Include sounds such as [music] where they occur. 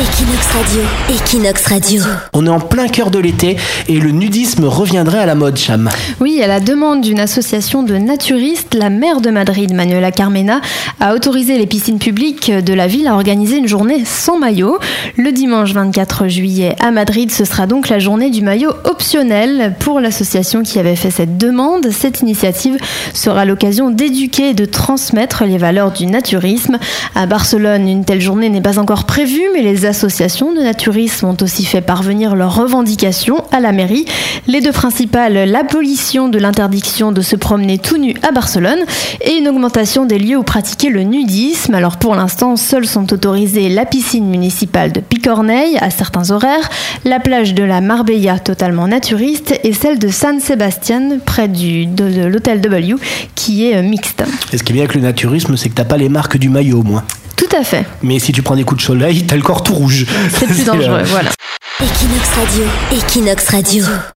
Equinox Radio, Equinox Radio. On est en plein cœur de l'été et le nudisme reviendrait à la mode, Cham. Oui, à la demande d'une association de naturistes, la maire de Madrid, Manuela Carmena, a autorisé les piscines publiques de la ville à organiser une journée sans maillot. Le dimanche 24 juillet à Madrid, ce sera donc la journée du maillot optionnel pour l'association qui avait fait cette demande. Cette initiative sera l'occasion d'éduquer et de transmettre les valeurs du naturisme. À Barcelone, une telle journée n'est pas encore prévue, mais les associations de naturisme ont aussi fait parvenir leurs revendications à la mairie. Les deux principales, l'abolition de l'interdiction de se promener tout nu à Barcelone et une augmentation des lieux où pratiquer le nudisme. Alors pour l'instant, seuls sont autorisés la piscine municipale de Picorneil à certains horaires, la plage de la Marbella totalement naturiste et celle de San Sebastian près du, de, de l'hôtel W qui est euh, mixte. Et ce qui est bien avec le naturisme, c'est que t'as pas les marques du maillot, au moins. Tout à fait. Mais si tu prends des coups de soleil, t'as le corps tout rouge. C'est plus [laughs] dangereux, euh, voilà. Equinox Radio, Equinox Radio.